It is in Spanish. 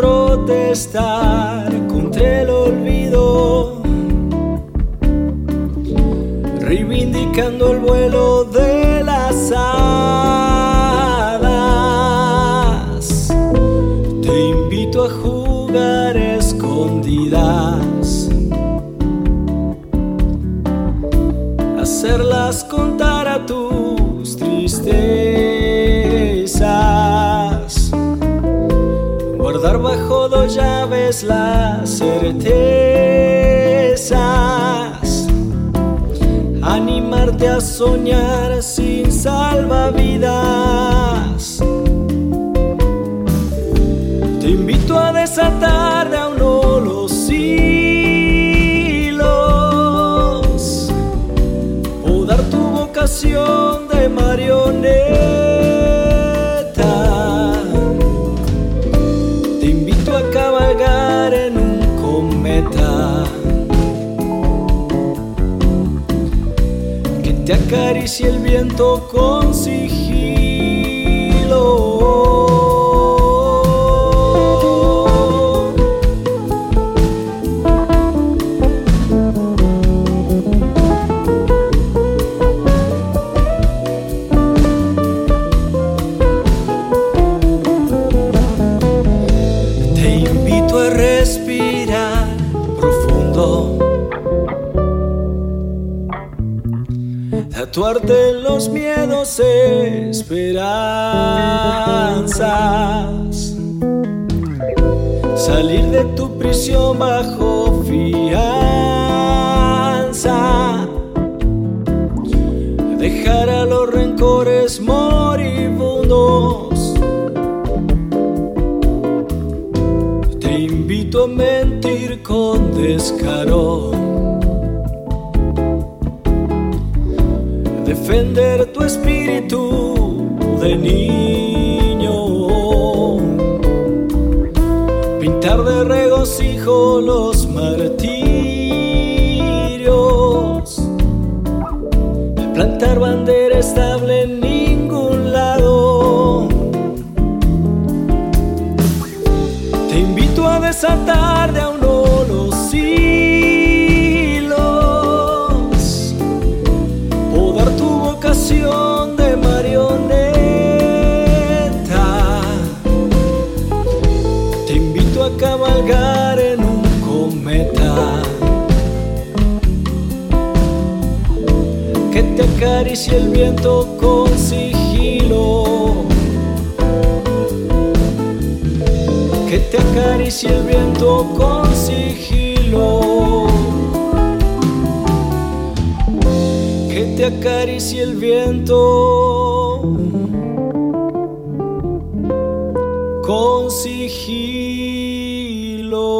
protestar contra el olvido, reivindicando el vuelo de las hadas. Te invito a jugar escondidas. hacerlas contar a tus tristezas, las certezas, animarte a soñar sin salvavidas. Te invito a desatar te acaricie el viento con. Tatuarte los miedos esperanzas, salir de tu prisión bajo fianza, dejar a los rencores moribundos. Te invito a mentir con descaro. Defender tu espíritu de niño. Pintar de regocijo los martirios. Plantar bandera estable en ningún lado. Te invito a desatar de a A cabalgar en un cometa que te acaricie el viento con sigilo. que te acaricie el viento con sigilo. Que te acaricie el viento con sigilo. Lord.